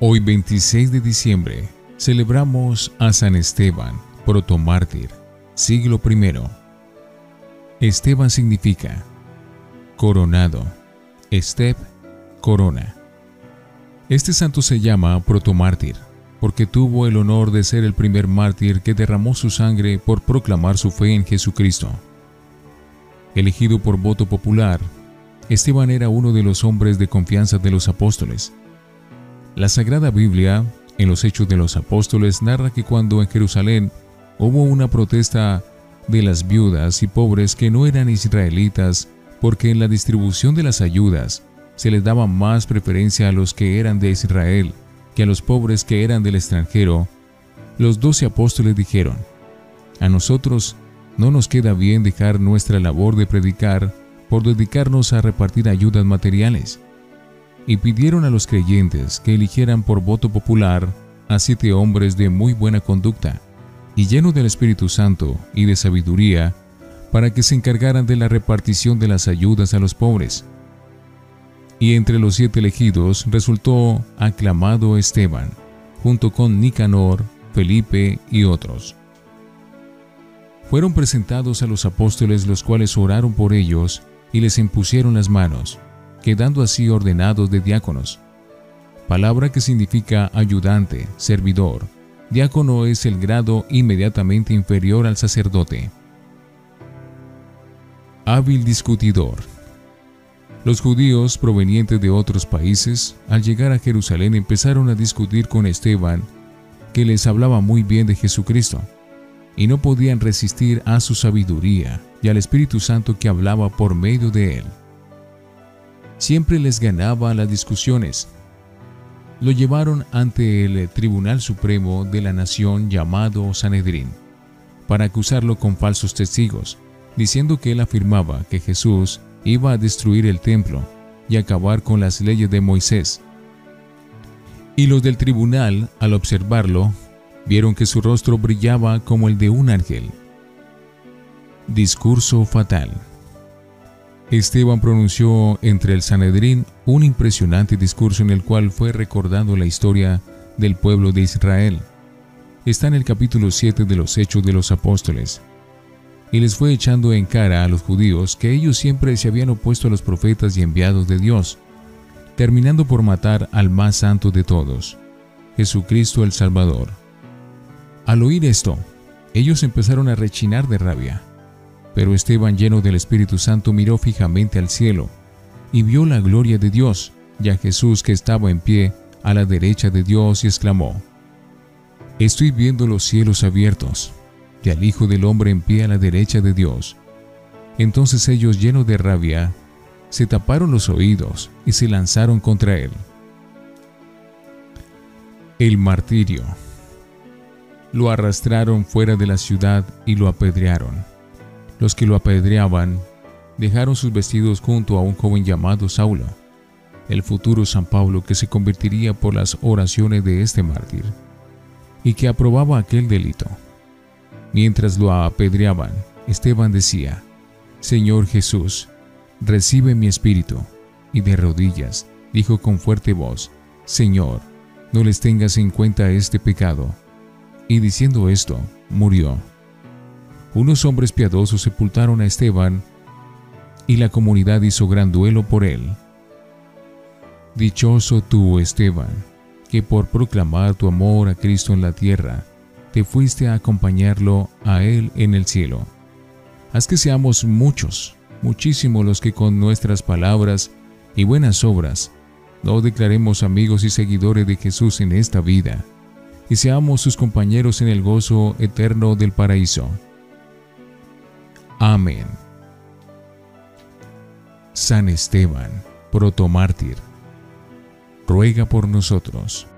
Hoy 26 de diciembre celebramos a San Esteban, protomártir, siglo I. Esteban significa coronado, estep, corona. Este santo se llama protomártir porque tuvo el honor de ser el primer mártir que derramó su sangre por proclamar su fe en Jesucristo. Elegido por voto popular, Esteban era uno de los hombres de confianza de los apóstoles la Sagrada Biblia, en los Hechos de los Apóstoles, narra que cuando en Jerusalén hubo una protesta de las viudas y pobres que no eran israelitas, porque en la distribución de las ayudas se les daba más preferencia a los que eran de Israel que a los pobres que eran del extranjero, los doce apóstoles dijeron, a nosotros no nos queda bien dejar nuestra labor de predicar por dedicarnos a repartir ayudas materiales y pidieron a los creyentes que eligieran por voto popular a siete hombres de muy buena conducta y llenos del Espíritu Santo y de sabiduría para que se encargaran de la repartición de las ayudas a los pobres. Y entre los siete elegidos resultó aclamado Esteban, junto con Nicanor, Felipe y otros. Fueron presentados a los apóstoles los cuales oraron por ellos y les impusieron las manos quedando así ordenados de diáconos. Palabra que significa ayudante, servidor. Diácono es el grado inmediatamente inferior al sacerdote. Hábil discutidor. Los judíos provenientes de otros países, al llegar a Jerusalén, empezaron a discutir con Esteban, que les hablaba muy bien de Jesucristo, y no podían resistir a su sabiduría y al Espíritu Santo que hablaba por medio de él siempre les ganaba las discusiones. Lo llevaron ante el Tribunal Supremo de la Nación llamado Sanedrín, para acusarlo con falsos testigos, diciendo que él afirmaba que Jesús iba a destruir el templo y acabar con las leyes de Moisés. Y los del tribunal, al observarlo, vieron que su rostro brillaba como el de un ángel. Discurso fatal. Esteban pronunció entre el Sanedrín un impresionante discurso en el cual fue recordando la historia del pueblo de Israel. Está en el capítulo 7 de los Hechos de los Apóstoles. Y les fue echando en cara a los judíos que ellos siempre se habían opuesto a los profetas y enviados de Dios, terminando por matar al más santo de todos, Jesucristo el Salvador. Al oír esto, ellos empezaron a rechinar de rabia pero Esteban, lleno del Espíritu Santo, miró fijamente al cielo y vio la gloria de Dios y a Jesús que estaba en pie a la derecha de Dios y exclamó, Estoy viendo los cielos abiertos y al Hijo del Hombre en pie a la derecha de Dios. Entonces ellos, llenos de rabia, se taparon los oídos y se lanzaron contra él. El martirio. Lo arrastraron fuera de la ciudad y lo apedrearon los que lo apedreaban dejaron sus vestidos junto a un joven llamado Saulo, el futuro San Pablo que se convertiría por las oraciones de este mártir, y que aprobaba aquel delito. Mientras lo apedreaban, Esteban decía, Señor Jesús, recibe mi espíritu, y de rodillas dijo con fuerte voz, Señor, no les tengas en cuenta este pecado. Y diciendo esto, murió unos hombres piadosos sepultaron a Esteban y la comunidad hizo gran duelo por él. Dichoso tú, Esteban, que por proclamar tu amor a Cristo en la tierra, te fuiste a acompañarlo a Él en el cielo. Haz que seamos muchos, muchísimos los que con nuestras palabras y buenas obras no declaremos amigos y seguidores de Jesús en esta vida, y seamos sus compañeros en el gozo eterno del paraíso. Amén. San Esteban, protomártir, ruega por nosotros.